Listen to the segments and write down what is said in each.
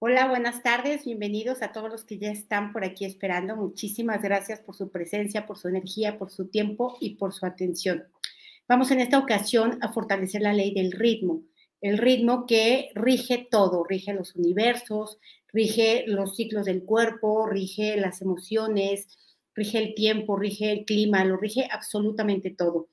Hola, buenas tardes, bienvenidos a todos los que ya están por aquí esperando. Muchísimas gracias por su presencia, por su energía, por su tiempo y por su atención. Vamos en esta ocasión a fortalecer la ley del ritmo, el ritmo que rige todo, rige los universos, rige los ciclos del cuerpo, rige las emociones, rige el tiempo, rige el clima, lo rige absolutamente todo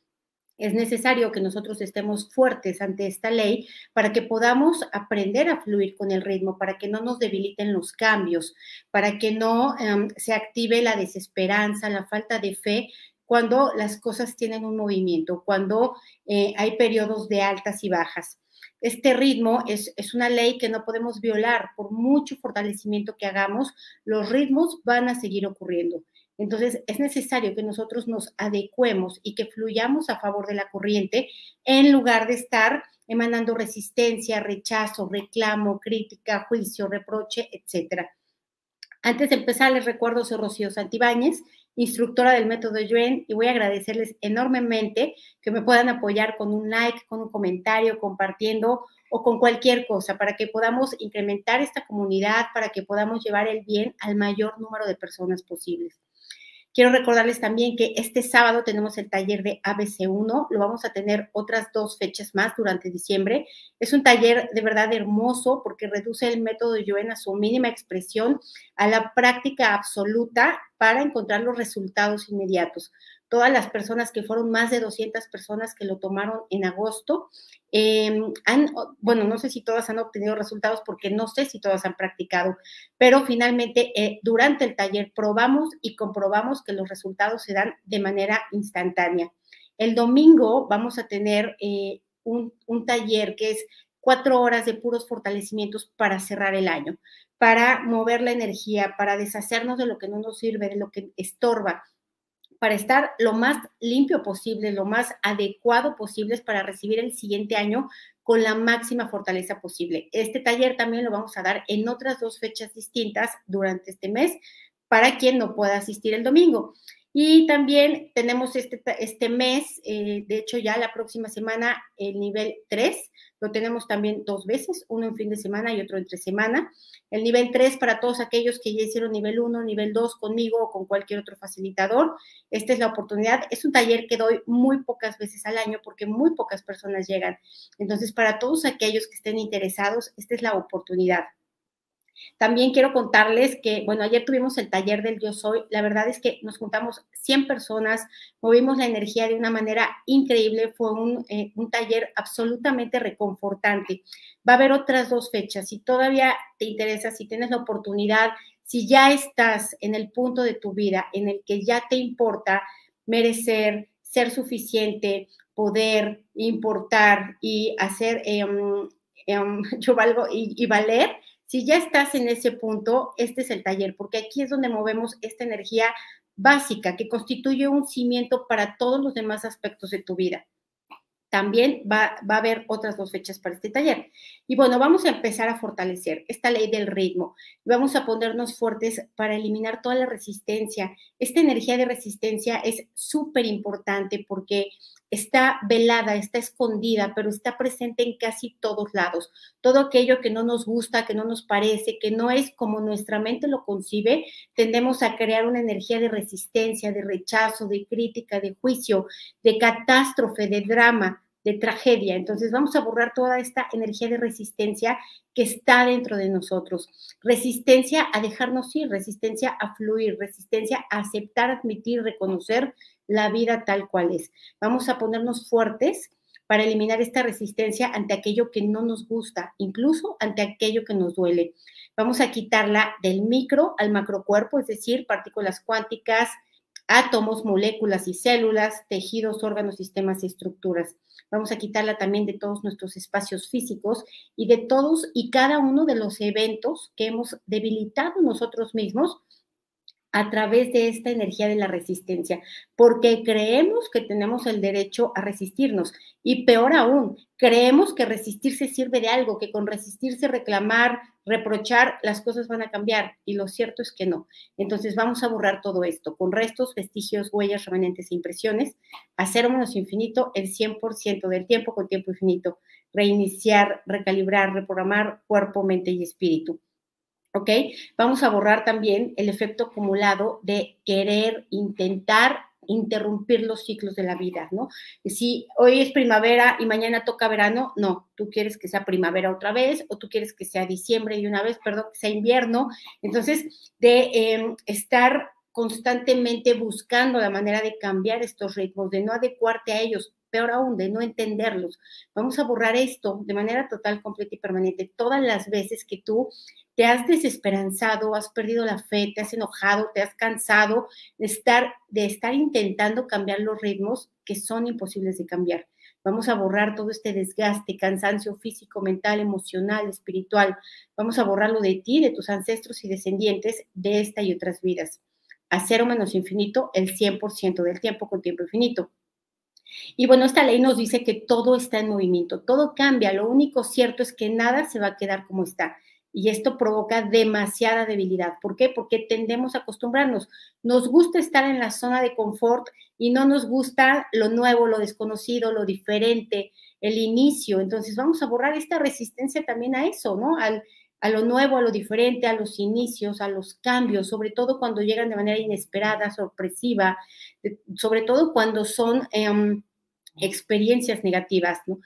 es necesario que nosotros estemos fuertes ante esta ley para que podamos aprender a fluir con el ritmo, para que no nos debiliten los cambios, para que no em, se active la desesperanza, la falta de fe cuando las cosas tienen un movimiento, cuando eh, hay periodos de altas y bajas. Este ritmo es, es, una ley que no podemos violar por mucho fortalecimiento que hagamos, los ritmos van a seguir ocurriendo. Entonces, es necesario que nosotros nos adecuemos y que fluyamos a favor de la corriente en lugar de estar emanando resistencia, rechazo, reclamo, crítica, juicio, reproche, etc. Antes de empezar, les recuerdo, soy Rocío Santibáñez, instructora del método Yuen, y voy a agradecerles enormemente que me puedan apoyar con un like, con un comentario, compartiendo o con cualquier cosa para que podamos incrementar esta comunidad, para que podamos llevar el bien al mayor número de personas posibles. Quiero recordarles también que este sábado tenemos el taller de ABC1, lo vamos a tener otras dos fechas más durante diciembre. Es un taller de verdad hermoso porque reduce el método Yoen a su mínima expresión, a la práctica absoluta para encontrar los resultados inmediatos todas las personas que fueron más de 200 personas que lo tomaron en agosto. Em, han, bueno, no sé si todas han obtenido resultados porque no sé si todas han practicado, pero finalmente eh, durante el taller probamos y comprobamos que los resultados se dan de manera instantánea. El domingo vamos a tener eh, un, un taller que es cuatro horas de puros fortalecimientos para cerrar el año, para mover la energía, para deshacernos de lo que no nos sirve, de lo que estorba, para estar lo más limpio posible, lo más adecuado posible para recibir el siguiente año con la máxima fortaleza posible. Este taller también lo vamos a dar en otras dos fechas distintas durante este mes para quien no pueda asistir el domingo. Y también tenemos este, este mes, eh, de hecho ya la próxima semana, el nivel 3, lo tenemos también dos veces, uno en fin de semana y otro entre semana. El nivel 3 para todos aquellos que ya hicieron nivel 1, nivel 2 conmigo o con cualquier otro facilitador. Esta es la oportunidad. Es un taller que doy muy pocas veces al año porque muy pocas personas llegan. Entonces, para todos aquellos que estén interesados, esta es la oportunidad. También quiero contarles que, bueno, ayer tuvimos el taller del Yo Soy. La verdad es que nos juntamos 100 personas, movimos la energía de una manera increíble. Fue un, eh, un taller absolutamente reconfortante. Va a haber otras dos fechas. Si todavía te interesa, si tienes la oportunidad, si ya estás en el punto de tu vida en el que ya te importa merecer, ser suficiente, poder importar y hacer, em, em, yo valgo y valer, si ya estás en ese punto, este es el taller, porque aquí es donde movemos esta energía básica que constituye un cimiento para todos los demás aspectos de tu vida. También va, a haber otras dos fechas para este taller. Y bueno, vamos a empezar a fortalecer esta ley del ritmo. Vamos a ponernos fuertes para eliminar toda la resistencia. Esta energía de resistencia es súper importante porque está velada, está escondida, pero está presente en casi todos lados. Todo aquello que no nos gusta, que no nos parece, que no es como nuestra mente lo concibe, tendemos a crear una energía de resistencia, de rechazo, de crítica, de juicio, de catástrofe, de drama de tragedia. Entonces vamos a borrar toda esta energía de resistencia que está dentro de nosotros. Resistencia a dejarnos ir, resistencia a fluir, resistencia a aceptar, admitir, reconocer la vida tal cual es. Vamos a ponernos fuertes para eliminar esta resistencia ante aquello que no nos gusta, incluso ante aquello que nos duele. Vamos a quitarla del micro al macrocuerpo, es decir, partículas cuánticas, átomos, moléculas y células, tejidos, órganos, sistemas y estructuras. Vamos a quitarla también de todos nuestros espacios físicos y de todos y cada uno de los eventos que hemos debilitado nosotros mismos a través de esta energía de la resistencia, porque creemos que tenemos el derecho a resistirnos y peor aún, creemos que resistirse sirve de algo, que con resistirse, reclamar, reprochar, las cosas van a cambiar y lo cierto es que no. Entonces vamos a borrar todo esto con restos, vestigios, huellas, remanentes e impresiones, hacer infinito el 100% del tiempo con tiempo infinito, reiniciar, recalibrar, reprogramar cuerpo, mente y espíritu. ¿Ok? Vamos a borrar también el efecto acumulado de querer intentar interrumpir los ciclos de la vida, ¿no? Si hoy es primavera y mañana toca verano, no, tú quieres que sea primavera otra vez o tú quieres que sea diciembre y una vez, perdón, que sea invierno. Entonces, de em, estar constantemente buscando la manera de cambiar estos ritmos, de no adecuarte a ellos, peor aún, de no entenderlos. Vamos a borrar esto de manera total, completa y permanente todas las veces que tú te has desesperanzado, has perdido la fe, te has enojado, te has cansado de estar, de estar intentando cambiar los ritmos que son imposibles de cambiar. Vamos a borrar todo este desgaste, cansancio físico, mental, emocional, espiritual. Vamos a borrarlo de ti, de tus ancestros y descendientes de esta y otras vidas. A cero menos infinito, el 100% del tiempo con tiempo infinito. Y bueno, esta ley nos dice que todo está en movimiento, todo cambia, lo único cierto es que nada se va a quedar como está. Y esto provoca demasiada debilidad. ¿Por qué? Porque tendemos a acostumbrarnos. Nos gusta estar en la zona de confort y no nos gusta lo nuevo, lo desconocido, lo diferente, el inicio. Entonces vamos a borrar esta resistencia también a eso, ¿no? Al, a lo nuevo, a lo diferente, a los inicios, a los cambios, sobre todo cuando llegan de manera inesperada, sorpresiva, sobre todo cuando son em, experiencias negativas, ¿no?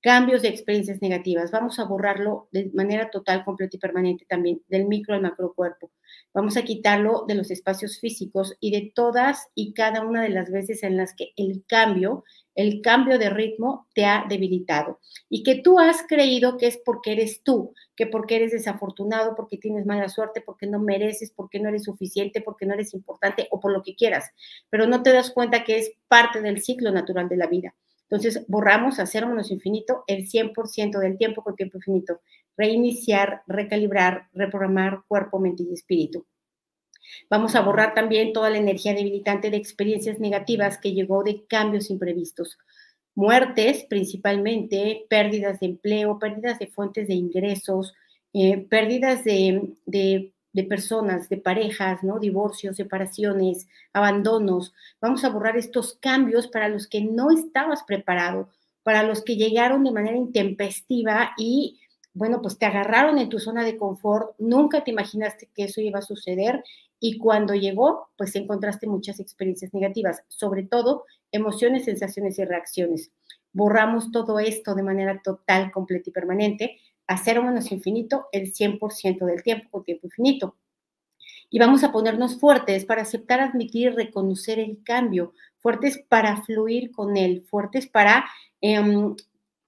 Cambios de experiencias negativas. Vamos a borrarlo de manera total, completa y permanente también, del micro al macro cuerpo. Vamos a quitarlo de los espacios físicos y de todas y cada una de las veces en las que el cambio el cambio de ritmo te ha debilitado y que tú has creído que es porque eres tú, que porque eres desafortunado, porque tienes mala suerte, porque no mereces, porque no eres suficiente, porque no eres importante o por lo que quieras, pero no te das cuenta que es parte del ciclo natural de la vida. Entonces, borramos a cero menos infinito el 100% del tiempo con tiempo infinito. Reiniciar, recalibrar, reprogramar cuerpo, mente y espíritu. Vamos a borrar también toda la energía debilitante de experiencias negativas que llegó de cambios imprevistos. Muertes principalmente, pérdidas de empleo, pérdidas de fuentes de ingresos, eh, pérdidas de, de, personas, de parejas, ¿no? Divorcios, separaciones, abandonos. Vamos a borrar estos cambios para los que no estabas preparado, para los que llegaron de manera intempestiva y bueno, pues te agarraron en tu zona de confort, nunca te imaginaste que eso iba a suceder y cuando llegó, pues encontraste muchas experiencias negativas, sobre todo emociones, sensaciones y reacciones. Borramos todo esto de manera total, completa y permanente a cero menos infinito el 100% del tiempo con tiempo infinito. Y vamos a ponernos fuertes para aceptar, admitir y reconocer el cambio, fuertes para fluir con él, fuertes para em,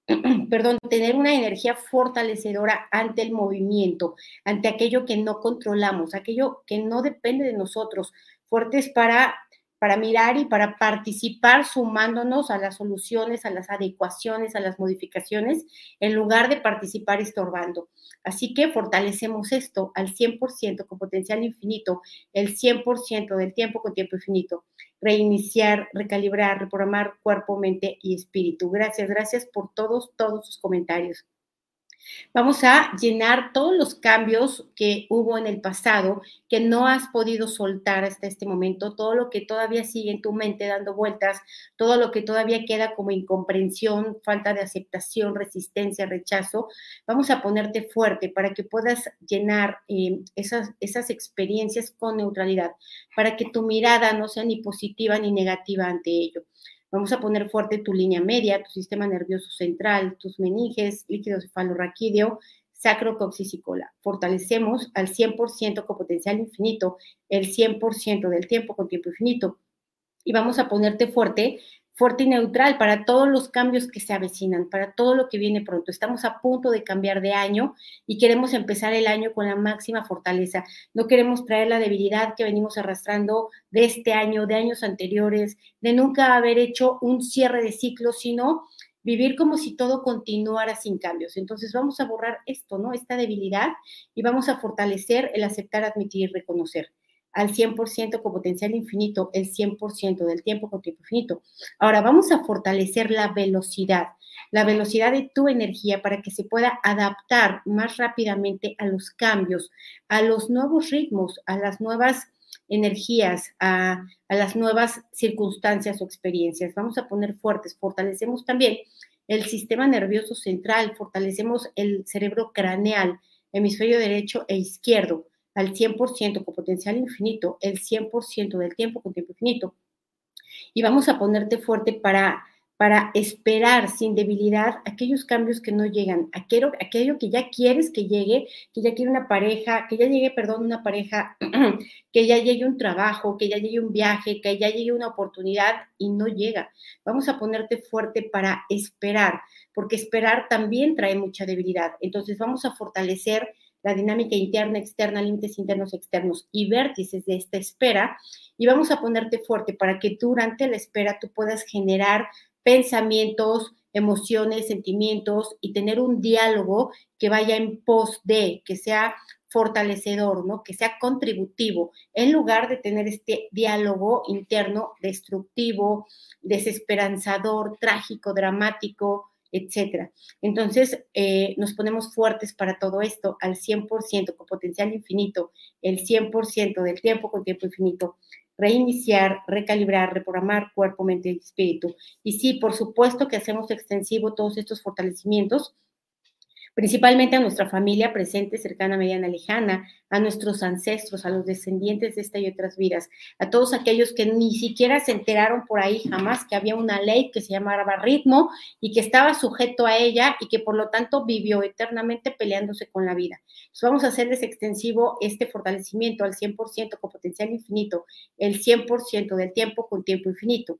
perdón, tener una energía fortalecedora ante el movimiento, ante aquello que no controlamos, aquello que no depende de nosotros, fuertes para, para mirar y para participar sumándonos a las soluciones, a las adecuaciones, a las modificaciones, en lugar de participar estorbando. Así que fortalecemos esto al 100% con potencial infinito, el 100% del tiempo con tiempo infinito reiniciar, recalibrar, reprogramar cuerpo, mente y espíritu. Gracias, gracias por todos, todos sus comentarios. Vamos a llenar todos los cambios que hubo en el pasado, que no has podido soltar hasta este momento, todo lo que todavía sigue en tu mente dando vueltas, todo lo que todavía queda como incomprensión, falta de aceptación, resistencia, rechazo. Vamos a ponerte fuerte para que puedas llenar eh, esas, esas experiencias con neutralidad, para que tu mirada no sea ni positiva ni negativa ante ello. Vamos a poner fuerte tu línea media, tu sistema nervioso central, tus meninges, líquido cefalorraquídeo, sacro. Fortalecemos al 100% con potencial infinito, el 100% del tiempo con tiempo infinito. Y vamos a ponerte fuerte fuerte y neutral para todos los cambios que se avecinan, para todo lo que viene pronto. Estamos a punto de cambiar de año y queremos empezar el año con la máxima fortaleza. No queremos traer la debilidad que venimos arrastrando de este año, de años anteriores, de nunca haber hecho un cierre de ciclo, sino vivir como si todo continuara sin cambios. Entonces vamos a borrar esto, ¿no? Esta debilidad y vamos a fortalecer el aceptar, admitir y reconocer al 100% con potencial infinito, el 100% del tiempo con tiempo infinito. Ahora vamos a fortalecer la velocidad, la velocidad de tu energía para que se pueda adaptar más rápidamente a los cambios, a los nuevos ritmos, a las nuevas energías, a, a las nuevas circunstancias o experiencias. Vamos a poner fuertes, fortalecemos también el sistema nervioso central, fortalecemos el cerebro craneal, hemisferio derecho e izquierdo al 100% con potencial infinito, el 100% del tiempo con tiempo infinito. Y vamos a ponerte fuerte para para esperar sin debilidad aquellos cambios que no llegan, aquello, aquello que ya quieres que llegue, que ya quiere una pareja, que ya llegue, perdón, una pareja, que ya llegue un trabajo, que ya llegue un viaje, que ya llegue una oportunidad y no llega. Vamos a ponerte fuerte para esperar, porque esperar también trae mucha debilidad. Entonces vamos a fortalecer la dinámica interna, externa, límites internos, externos y vértices de esta espera. Y vamos a ponerte fuerte para que durante la espera tú puedas generar pensamientos, emociones, sentimientos y tener un diálogo que vaya en pos de, que sea fortalecedor, ¿no? Que sea contributivo, en lugar de tener este diálogo interno destructivo, desesperanzador, trágico, dramático, etcétera. Entonces, eh, nos ponemos fuertes para todo esto al 100%, con potencial infinito, el 100% del tiempo con tiempo infinito reiniciar, recalibrar, reprogramar cuerpo, mente y espíritu. Y sí, por supuesto que hacemos extensivo todos estos fortalecimientos principalmente a nuestra familia presente, cercana, mediana, lejana, a nuestros ancestros, a los descendientes de esta y otras vidas, a todos aquellos que ni siquiera se enteraron por ahí jamás que había una ley que se llamaba ritmo y que estaba sujeto a ella y que por lo tanto vivió eternamente peleándose con la vida. Vamos a hacerles extensivo este fortalecimiento al 100% con potencial infinito, el 100% del tiempo con tiempo infinito.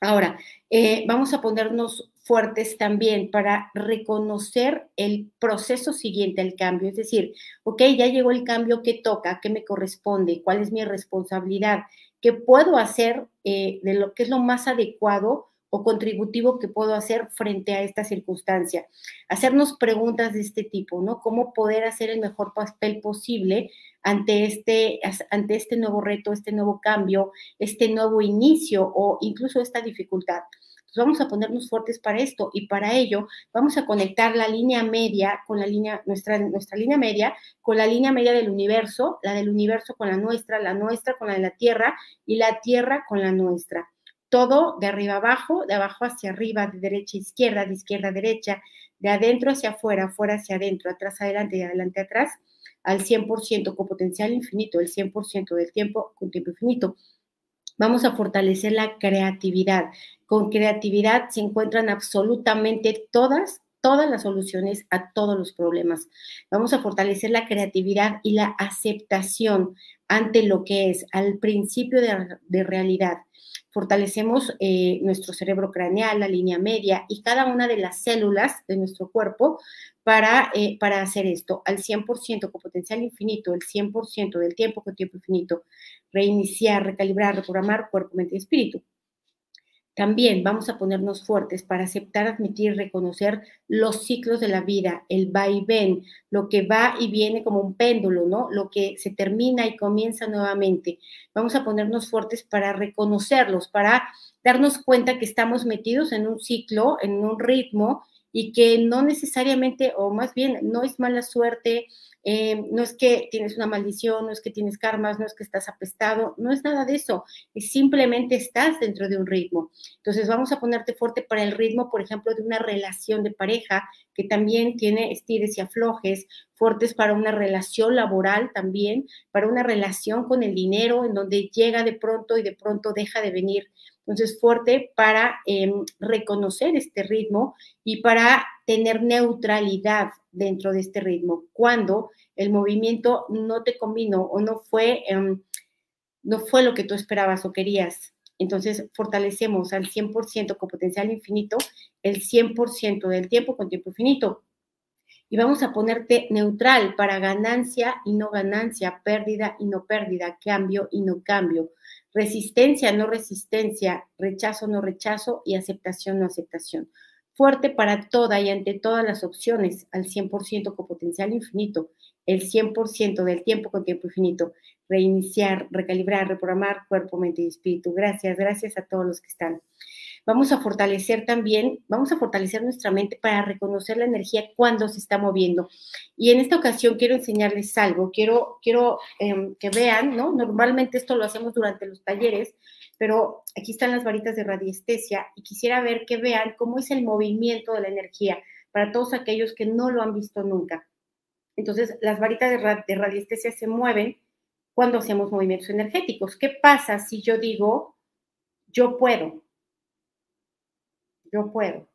Ahora, eh, vamos a ponernos fuertes también para reconocer el proceso siguiente al cambio. Es decir, ok, ya llegó el cambio, ¿qué toca? ¿Qué me corresponde? ¿Cuál es mi responsabilidad? ¿Qué puedo hacer eh, de lo que es lo más adecuado o contributivo que puedo hacer frente a esta circunstancia. Hacernos preguntas de este tipo, ¿no? ¿Cómo poder hacer el mejor papel posible ante este, ante este nuevo reto, este nuevo cambio, este nuevo inicio o incluso esta dificultad? Entonces vamos a ponernos fuertes para esto y para ello vamos a conectar la línea media con la línea, nuestra, nuestra línea media, con la línea media del universo, la del universo con la nuestra, la nuestra con la de la Tierra y la Tierra con la nuestra todo de arriba abajo, de abajo hacia arriba, de derecha a izquierda, de izquierda a derecha, de adentro hacia afuera, afuera hacia adentro, atrás adelante y adelante atrás, al 100% con potencial infinito, el 100% del tiempo con tiempo infinito. Vamos a fortalecer la creatividad. Con creatividad se encuentran absolutamente todas, todas las soluciones a todos los problemas. Vamos a fortalecer la creatividad y la aceptación ante lo que es, al principio de, de realidad fortalecemos eh, nuestro cerebro craneal, la línea media y cada una de las células de nuestro cuerpo para, eh, para hacer esto al 100% con potencial infinito, el 100% del tiempo con tiempo infinito, reiniciar, recalibrar, reprogramar cuerpo, mente y espíritu. También vamos a ponernos fuertes para aceptar, admitir, reconocer los ciclos de la vida, el va y ven, lo que va y viene como un péndulo, ¿no? Lo que se termina y comienza nuevamente. Vamos a ponernos fuertes para reconocerlos, para darnos cuenta que estamos metidos en un ciclo, en un ritmo y que no necesariamente, o más bien, no es mala suerte, eh, no es que tienes una maldición, no es que tienes karmas, no es que estás apestado, no es nada de eso, es simplemente estás dentro de un ritmo. Entonces vamos a ponerte fuerte para el ritmo, por ejemplo, de una relación de pareja que también tiene estires y aflojes, fuertes para una relación laboral también, para una relación con el dinero, en donde llega de pronto y de pronto deja de venir. Entonces, fuerte para em, reconocer este ritmo y para tener neutralidad dentro de este ritmo. Cuando el movimiento no te combinó o no fue, em, no fue lo que tú esperabas o querías. Entonces, fortalecemos al 100% con potencial infinito el 100% del tiempo con tiempo infinito. Y vamos a ponerte neutral para ganancia y no ganancia, pérdida y no pérdida, cambio y no cambio resistencia, no resistencia, rechazo, no rechazo y aceptación, no aceptación. Fuerte para toda y ante todas las opciones, al 100% con potencial infinito, el 100% del tiempo con tiempo infinito, reiniciar, recalibrar, reprogramar cuerpo, mente y espíritu. Gracias, gracias a todos los que están vamos a fortalecer también, vamos a fortalecer nuestra mente para reconocer la energía cuando se está moviendo. Y en esta ocasión quiero enseñarles algo, quiero, quiero em, que vean, ¿no? Normalmente esto lo hacemos durante los talleres, pero aquí están las varitas de radiestesia y quisiera ver que vean cómo es el movimiento de la energía para todos aquellos que no lo han visto nunca. Entonces, las varitas de, radiestesia se mueven cuando hacemos movimientos energéticos. ¿Qué pasa si yo digo, yo puedo? Yo puedo.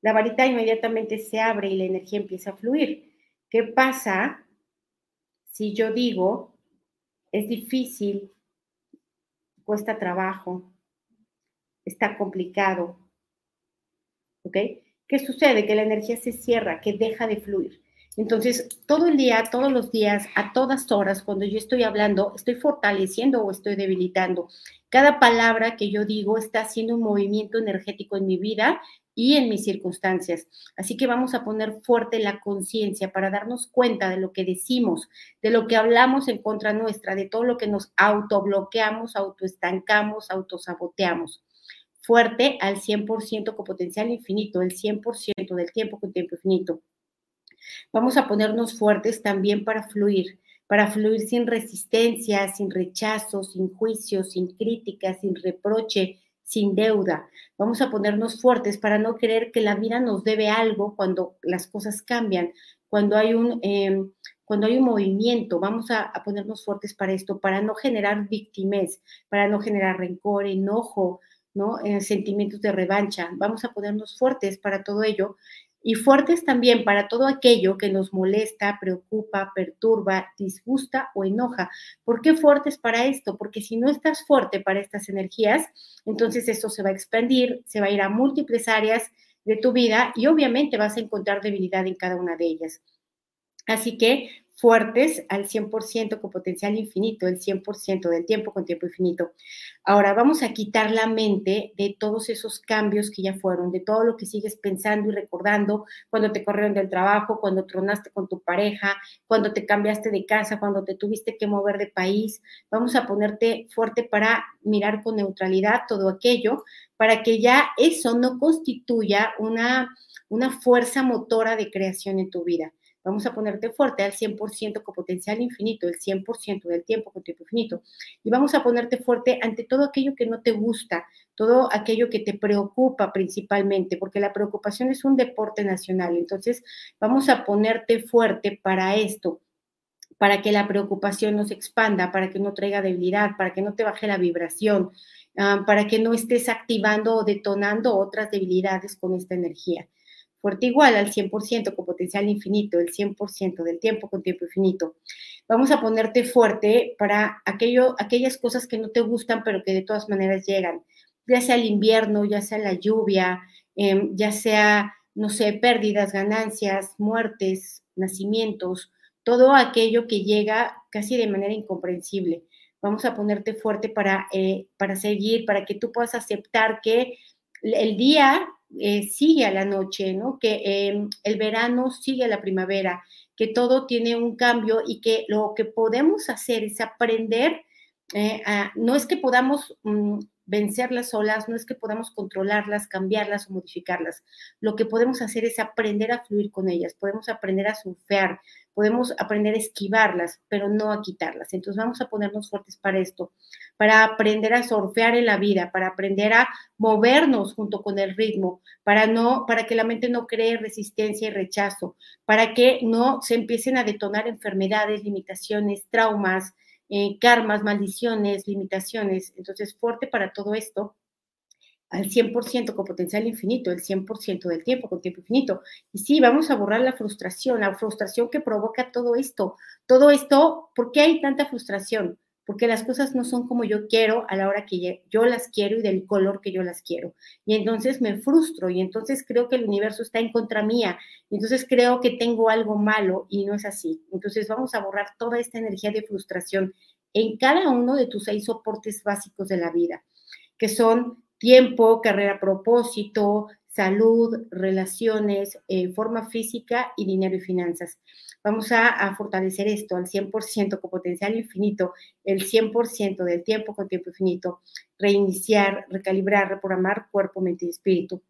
La varita inmediatamente se abre y la energía empieza a fluir. ¿Qué pasa si yo digo, es difícil, cuesta trabajo, está complicado? ¿Ok? ¿Qué sucede? Que la energía se cierra, que deja de fluir. Entonces, todo el día, todos los días, a todas horas, cuando yo estoy hablando, estoy fortaleciendo o estoy debilitando. Cada palabra que yo digo está haciendo un movimiento energético en mi vida y en mis circunstancias. Así que vamos a poner fuerte la conciencia para darnos cuenta de lo que decimos, de lo que hablamos en contra nuestra, de todo lo que nos autobloqueamos, autoestancamos, autosaboteamos fuerte al 100% con potencial infinito, el 100% del tiempo con tiempo infinito. Vamos a ponernos fuertes también para fluir, para fluir sin resistencia, sin rechazo, sin juicio, sin crítica, sin reproche, sin deuda. Vamos a ponernos fuertes para no creer que la vida nos debe algo cuando las cosas cambian, cuando hay un, em, cuando hay un movimiento. Vamos a, ponernos fuertes para esto, para no generar víctimas, para no generar rencor, enojo, ¿no? Eh, sentimientos de revancha. Vamos a ponernos fuertes para todo ello y fuertes también para todo aquello que nos molesta, preocupa, perturba, disgusta o enoja. ¿Por qué fuertes para esto? Porque si no estás fuerte para estas energías, entonces esto se va a expandir, se va a ir a múltiples áreas de tu vida y obviamente vas a encontrar debilidad en cada una de ellas. Así que fuertes al 100% con potencial infinito, el 100% del tiempo con tiempo infinito. Ahora vamos a quitar la mente de todos esos cambios que ya fueron, de todo lo que sigues pensando y recordando cuando te corrieron del trabajo, cuando tronaste con tu pareja, cuando te cambiaste de casa, cuando te tuviste que mover de país. Vamos a ponerte fuerte para mirar con neutralidad todo aquello, para que ya eso no constituya una, una fuerza motora de creación en tu vida Vamos a ponerte fuerte al 100% con potencial infinito, el 100% del tiempo con tiempo infinito. Y vamos a ponerte fuerte ante todo aquello que no te gusta, todo aquello que te preocupa principalmente, porque la preocupación es un deporte nacional. Entonces, vamos a ponerte fuerte para esto para que la preocupación no se expanda, para que no traiga debilidad, para que no te baje la vibración, ah, para que no estés activando o detonando otras debilidades con esta energía fuerte igual al 100% con potencial infinito, el 100% del tiempo con tiempo infinito. Vamos a ponerte fuerte para aquello, aquellas cosas que no te gustan, pero que de todas maneras llegan, ya sea el invierno, ya sea la lluvia, em, ya sea, no sé, pérdidas, ganancias, muertes, nacimientos, todo aquello que llega casi de manera incomprensible. Vamos a ponerte fuerte para, eh, para seguir, para que tú puedas aceptar que el día eh, sigue a la noche, ¿no? Que em, el verano sigue a la primavera, que todo tiene un cambio y que lo que podemos hacer es aprender, eh, no es que podamos mm, vencer las olas, no es que podamos controlarlas, cambiarlas o modificarlas. Lo que podemos hacer es aprender a fluir con ellas, podemos aprender a surfear, podemos aprender a esquivarlas, pero no a quitarlas. Entonces vamos a ponernos fuertes para esto, para aprender a surfear en la vida, para aprender a movernos junto con el ritmo, para no para que la mente no cree resistencia y rechazo, para que no se empiecen a detonar enfermedades, limitaciones, traumas, eh, karmas, maldiciones, limitaciones. Entonces, fuerte para todo esto al 100% con potencial infinito, el 100% del tiempo con tiempo infinito. Y sí, vamos a borrar la frustración, la frustración que provoca todo esto. Todo esto, ¿por qué hay tanta frustración? Porque las cosas no son como yo quiero a la hora que yo las quiero y del color que yo las quiero. Y entonces me frustro y entonces creo que el universo está en contra mía. Y entonces creo que tengo algo malo y no es así. Entonces vamos a borrar toda esta energía de frustración en cada uno de tus seis soportes básicos de la vida, que son tiempo, carrera, propósito, salud, relaciones, eh, forma física y dinero y finanzas. Vamos a, fortalecer esto al 100% con potencial infinito, el 100% del tiempo con tiempo infinito, reiniciar, recalibrar, reprogramar cuerpo, mente y espíritu.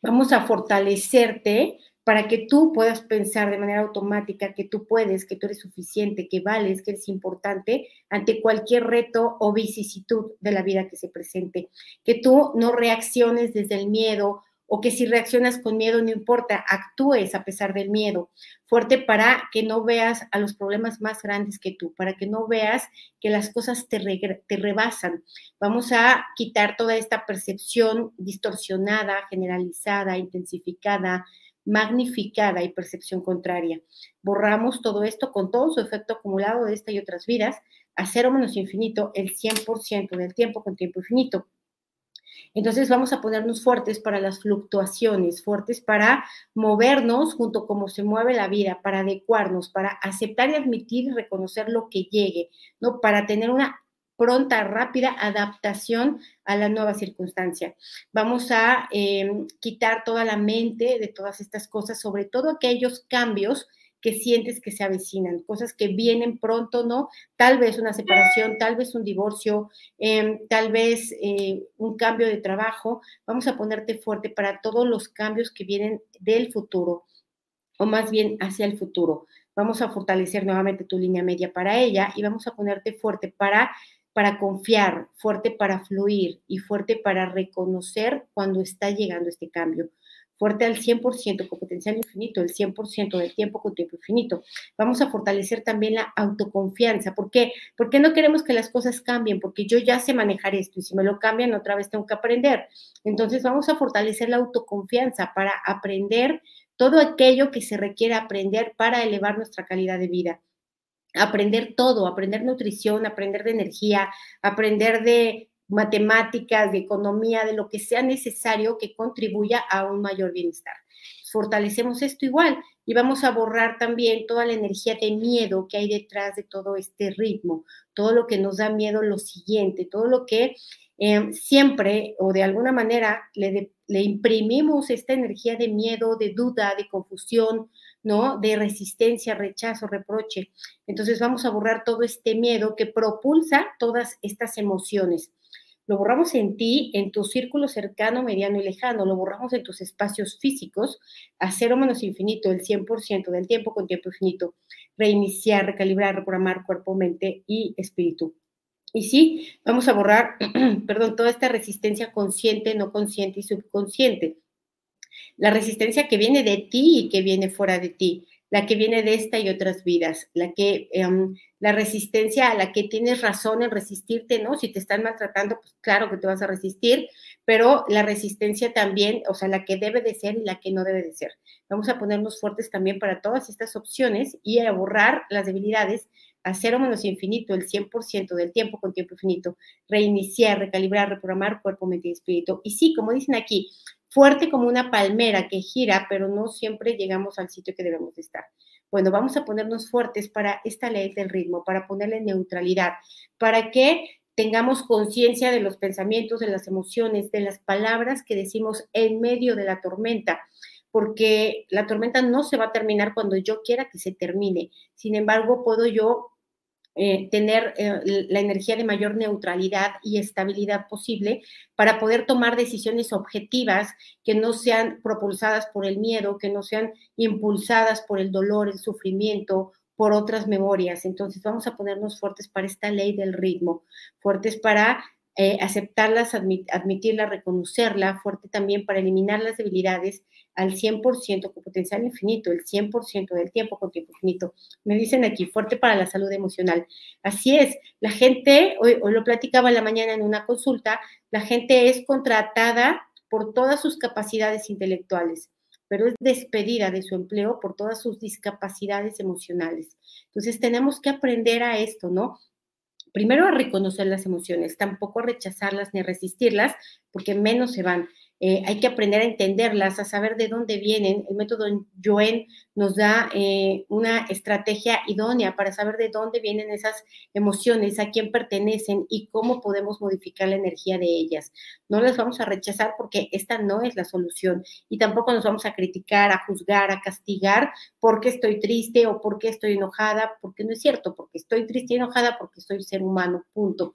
Vamos a fortalecerte para que tú puedas pensar de manera automática que tú puedes, que tú eres suficiente, que vales, que eres importante ante cualquier reto o vicisitud de la vida que se presente. Que tú no reacciones desde el miedo o que si reaccionas con miedo no importa, actúes a pesar del miedo. Fuerte para que no veas a los problemas más grandes que tú, para que no veas que las cosas te, te rebasan. Vamos a quitar toda esta percepción distorsionada, generalizada, intensificada, magnificada y percepción contraria. Borramos todo esto con todo su efecto acumulado de esta y otras vidas a cero menos infinito el 100% del tiempo con tiempo infinito. Entonces vamos a ponernos fuertes para las fluctuaciones, fuertes para movernos junto como se mueve la vida, para adecuarnos, para aceptar y admitir y reconocer lo que llegue, ¿no? Para tener una pronta, rápida adaptación a la nueva circunstancia. Vamos a em, quitar toda la mente de todas estas cosas, sobre todo aquellos cambios que sientes que se avecinan, cosas que vienen pronto, ¿no? Tal vez una separación, tal vez un divorcio, em, tal vez eh, un cambio de trabajo. Vamos a ponerte fuerte para todos los cambios que vienen del futuro, o más bien hacia el futuro. Vamos a fortalecer nuevamente tu línea media para ella y vamos a ponerte fuerte para para confiar, fuerte para fluir y fuerte para reconocer cuando está llegando este cambio fuerte al 100% con potencial infinito, el 100% del tiempo con tiempo infinito. Vamos a fortalecer también la autoconfianza. ¿Por qué? Porque no queremos que las cosas cambien, porque yo ya sé manejar esto y si me lo cambian otra vez tengo que aprender. Entonces vamos a fortalecer la autoconfianza para aprender todo aquello que se requiere aprender para elevar nuestra calidad de vida aprender todo, aprender nutrición, aprender de energía, aprender de matemáticas, de economía, de lo que sea necesario que contribuya a un mayor bienestar. Fortalecemos esto igual y vamos a borrar también toda la energía de miedo que hay detrás de todo este ritmo, todo lo que nos da miedo, lo siguiente, todo lo que eh, siempre o de alguna manera le, le imprimimos esta energía de miedo, de duda, de confusión, ¿no? De resistencia, rechazo, reproche. Entonces vamos a borrar todo este miedo que propulsa todas estas emociones. Lo borramos en ti, en tu círculo cercano, mediano y lejano. Lo borramos en tus espacios físicos a cero menos infinito, el 100% del tiempo con tiempo infinito. Reiniciar, recalibrar, reprogramar cuerpo, mente y espíritu. Y sí, vamos a borrar, perdón, toda esta resistencia consciente, no consciente y subconsciente. La resistencia que viene de ti y que viene fuera de ti la que viene de esta y otras vidas, la que em, la resistencia a la que tienes razón en resistirte, ¿no? Si te están maltratando, pues claro que te vas a resistir, pero la resistencia también, o sea, la que debe de ser y la que no debe de ser. Vamos a ponernos fuertes también para todas estas opciones y a borrar las debilidades a cero menos infinito, el 100% del tiempo con tiempo infinito, reiniciar, recalibrar, reprogramar cuerpo, mente y espíritu. Y sí, como dicen aquí, fuerte como una palmera que gira, pero no siempre llegamos al sitio que debemos estar. Bueno, vamos a ponernos fuertes para esta ley del ritmo, para ponerle neutralidad, para que tengamos conciencia de los pensamientos, de las emociones, de las palabras que decimos en medio de la tormenta, porque la tormenta no se va a terminar cuando yo quiera que se termine. Sin embargo, puedo yo eh, tener eh, la energía de mayor neutralidad y estabilidad posible para poder tomar decisiones objetivas que no sean propulsadas por el miedo, que no sean impulsadas por el dolor, el sufrimiento, por otras memorias. Entonces vamos a ponernos fuertes para esta ley del ritmo, fuertes para eh, aceptarlas, admitirla, reconocerla, fuerte también para eliminar las debilidades al 100% con potencial infinito, el 100% del tiempo con tiempo infinito. Me dicen aquí, fuerte para la salud emocional. Así es, la gente, hoy, lo platicaba en la mañana en una consulta, la gente es contratada por todas sus capacidades intelectuales, pero es despedida de su empleo por todas sus discapacidades emocionales. Entonces tenemos que aprender a esto, ¿no? primero a reconocer las emociones, tampoco a rechazarlas ni a resistirlas, porque menos se van. Eh, hay que aprender a entenderlas, a saber de dónde vienen. El método Joen nos da eh, una estrategia idónea para saber de dónde vienen esas emociones, a quién pertenecen y cómo podemos modificar la energía de ellas. No las vamos a rechazar porque esta no es la solución y tampoco nos vamos a criticar, a juzgar, a castigar porque estoy triste o porque estoy enojada, porque no es cierto, porque estoy triste y enojada porque soy ser humano, punto.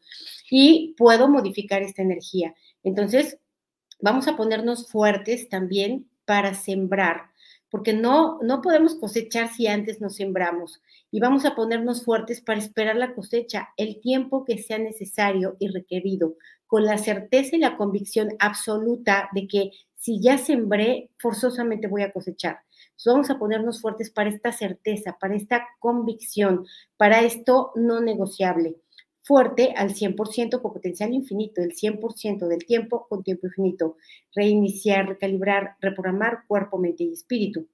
Y puedo modificar esta energía. Entonces, vamos a ponernos fuertes también para sembrar, porque no, no podemos cosechar si antes no sembramos. Y vamos a ponernos fuertes para esperar la cosecha el tiempo que sea necesario y requerido, con la certeza y la convicción absoluta de que Si ya sembré, forzosamente voy a cosechar. vamos a ponernos fuertes para esta certeza, para esta convicción, para esto no negociable. Fuerte al 100% con potencial infinito, el 100% del tiempo con tiempo infinito. Reiniciar, recalibrar, reprogramar cuerpo, mente y espíritu.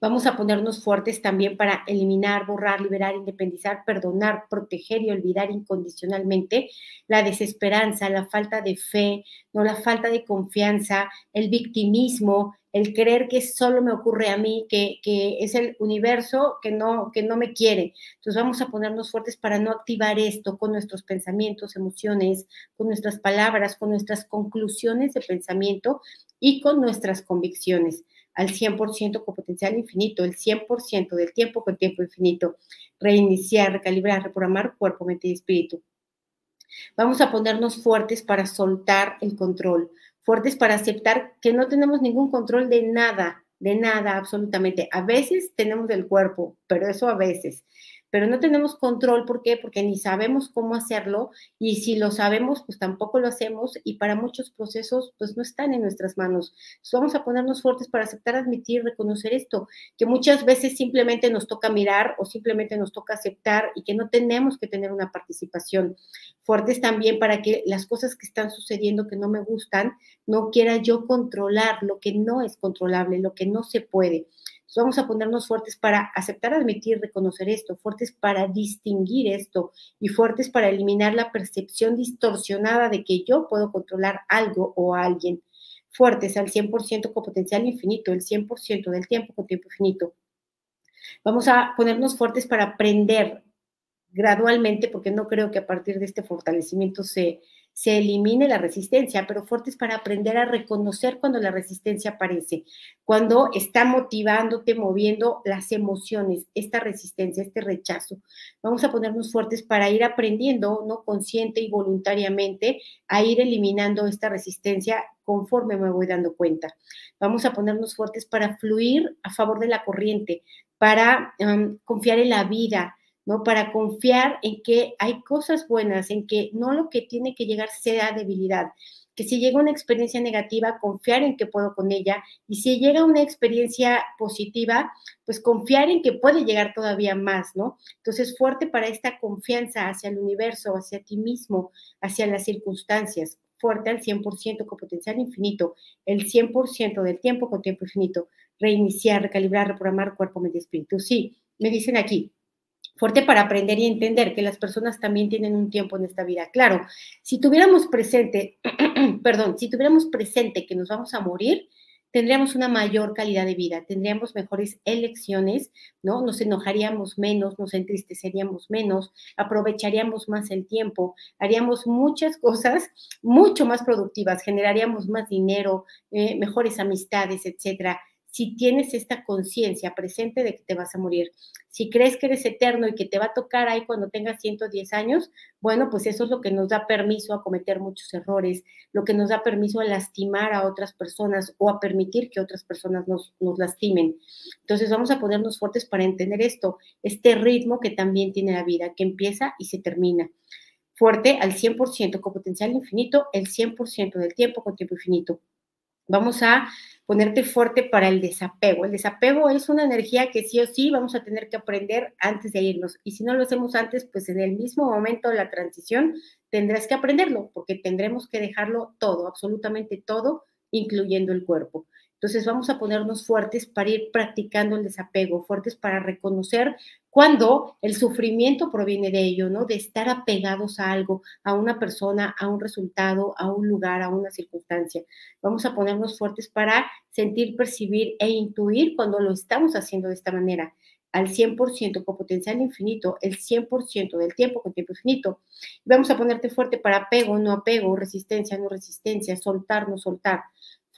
Vamos a ponernos fuertes también para eliminar, borrar, liberar, independizar, perdonar, proteger y olvidar incondicionalmente la desesperanza, la falta de fe, no la falta de confianza, el victimismo, el creer que solo me ocurre a mí, que, es el universo que no, que no me quiere. Entonces vamos a ponernos fuertes para no activar esto con nuestros pensamientos, emociones, con nuestras palabras, con nuestras conclusiones de pensamiento y con nuestras convicciones al 100% con potencial infinito, el 100% del tiempo con tiempo infinito. Reiniciar, recalibrar, reprogramar cuerpo, mente y espíritu. Vamos a ponernos fuertes para soltar el control, fuertes para aceptar que no tenemos ningún control de nada, de nada absolutamente. A veces tenemos del cuerpo, pero eso a veces pero no tenemos control, ¿por qué? Porque ni sabemos cómo hacerlo y si lo sabemos, pues tampoco lo hacemos y para muchos procesos, pues no están en nuestras manos. vamos a ponernos fuertes para aceptar, admitir, reconocer esto, que muchas veces simplemente nos toca mirar o simplemente nos toca aceptar y que no tenemos que tener una participación. Fuertes también para que las cosas que están sucediendo que no me gustan, no quiera yo controlar lo que no es controlable, lo que no se puede vamos a ponernos fuertes para aceptar, admitir, reconocer esto, fuertes para distinguir esto y fuertes para eliminar la percepción distorsionada de que yo puedo controlar algo o a alguien. Fuertes al 100% con potencial infinito, el 100% del tiempo con tiempo infinito. Vamos a ponernos fuertes para aprender gradualmente, porque no creo que a partir de este fortalecimiento se, se elimine la resistencia, pero fuertes para aprender a reconocer cuando la resistencia aparece, cuando está motivándote, moviendo las emociones, esta resistencia, este rechazo. Vamos a ponernos fuertes para ir aprendiendo, ¿no? Consciente y voluntariamente, a ir eliminando esta resistencia conforme me voy dando cuenta. Vamos a ponernos fuertes para fluir a favor de la corriente, para confiar en la vida, ¿no? Para confiar en que hay cosas buenas, en que no lo que tiene que llegar sea debilidad, que si llega una experiencia negativa, confiar en que puedo con ella, y si llega una experiencia positiva, pues confiar en que puede llegar todavía más, ¿no? Entonces, fuerte para esta confianza hacia el universo, hacia ti mismo, hacia las circunstancias, fuerte al 100% con potencial infinito, el 100% del tiempo con tiempo infinito, reiniciar, recalibrar, reprogramar cuerpo, mente y espíritu. Sí, me dicen aquí, fuerte para aprender y entender que las personas también tienen un tiempo en esta vida. Claro, si tuviéramos presente, perdón, si tuviéramos presente que nos vamos a morir, tendríamos una mayor calidad de vida, tendríamos mejores elecciones, ¿no? Nos enojaríamos menos, nos entristeceríamos menos, aprovecharíamos más el tiempo, haríamos muchas cosas mucho más productivas, generaríamos más dinero, eh, mejores amistades, etcétera si tienes esta conciencia presente de que te vas a morir. Si crees que eres eterno y que te va a tocar ahí cuando tengas 110 años, bueno, pues eso es lo que nos da permiso a cometer muchos errores, lo que nos da permiso a lastimar a otras personas o a permitir que otras personas nos, nos lastimen. Entonces vamos a ponernos fuertes para entender esto, este ritmo que también tiene la vida, que empieza y se termina fuerte al 100% con potencial infinito, el 100% del tiempo con tiempo infinito. Vamos a ponerte fuerte para el desapego. El desapego es una energía que sí o sí vamos a tener que aprender antes de irnos. Y si no lo hacemos antes, pues en el mismo momento de la transición tendrás que aprenderlo, porque tendremos que dejarlo todo, absolutamente todo, incluyendo el cuerpo. Entonces vamos a ponernos fuertes para ir practicando el desapego, fuertes para reconocer cuando el sufrimiento proviene de ello, ¿no? De estar apegados a algo, a una persona, a un resultado, a un lugar, a una circunstancia. Vamos a ponernos fuertes para sentir, percibir e intuir cuando lo estamos haciendo de esta manera al 100% con potencial infinito, el 100% del tiempo con tiempo infinito. Vamos a ponerte fuerte para apego, no apego, resistencia, no resistencia, soltar, no soltar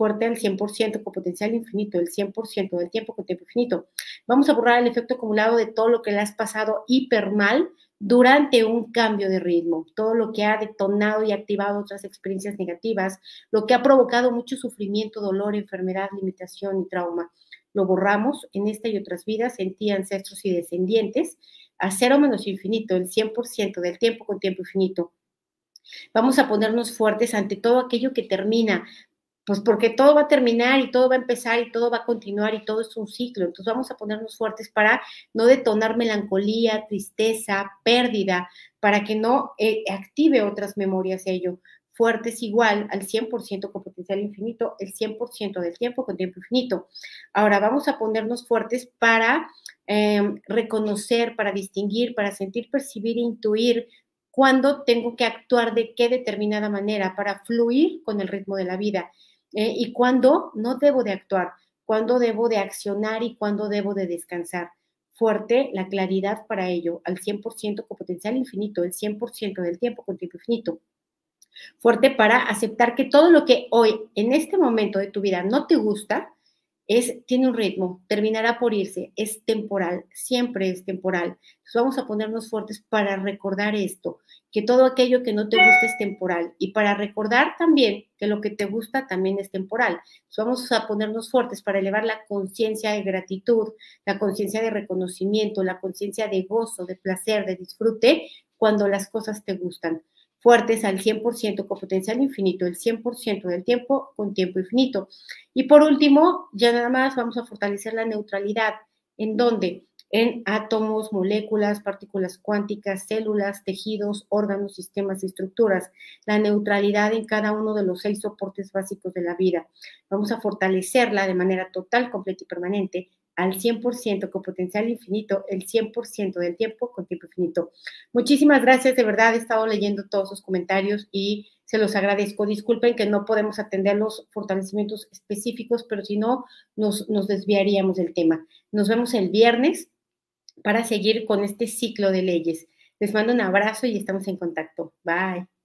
fuerte al 100% con potencial infinito, el 100% del tiempo con tiempo infinito. Vamos a borrar el efecto acumulado de todo lo que le has pasado hiper mal durante un cambio de ritmo, todo lo que ha detonado y activado otras experiencias negativas, lo que ha provocado mucho sufrimiento, dolor, enfermedad, limitación y trauma. Lo borramos en esta y otras vidas, en ti, ancestros y descendientes, a cero menos infinito, el 100% del tiempo con tiempo infinito. Vamos a ponernos fuertes ante todo aquello que termina Pues porque todo va a terminar y todo va a empezar y todo va a continuar y todo es un ciclo. Entonces vamos a ponernos fuertes para no detonar melancolía, tristeza, pérdida, para que no eh, active otras memorias ello. Fuertes igual al 100% con potencial infinito, el 100% del tiempo con tiempo infinito. Ahora vamos a ponernos fuertes para em, reconocer, para distinguir, para sentir, percibir intuir cuándo tengo que actuar de qué determinada manera para fluir con el ritmo de la vida eh, y cuándo no debo de actuar, cuándo debo de accionar y cuándo debo de descansar. Fuerte la claridad para ello, al 100% con potencial infinito, el 100% del tiempo con tiempo infinito. Fuerte para aceptar que todo lo que hoy, en este momento de tu vida, no te gusta, es, tiene un ritmo, terminará por irse, es temporal, siempre es temporal. Entonces vamos a ponernos fuertes para recordar esto, que todo aquello que no te gusta es temporal y para recordar también que lo que te gusta también es temporal. Vamos a ponernos fuertes para elevar la conciencia de gratitud, la conciencia de reconocimiento, la conciencia de gozo, de placer, de disfrute cuando las cosas te gustan fuertes al 100% con potencial infinito, el 100% del tiempo con tiempo infinito. Y por último, ya nada más vamos a fortalecer la neutralidad, en donde en átomos, moléculas, partículas cuánticas, células, tejidos, órganos, sistemas y estructuras, la neutralidad en cada uno de los seis soportes básicos de la vida. Vamos a fortalecerla de manera total, completa y permanente al 100% con potencial infinito, el 100% del tiempo con tiempo infinito. Muchísimas gracias, de verdad he estado leyendo todos sus comentarios y se los agradezco. Disculpen que no podemos atender los fortalecimientos específicos, pero si no, nos, nos desviaríamos del tema. Nos vemos el viernes para seguir con este ciclo de leyes. Les mando un abrazo y estamos en contacto. Bye.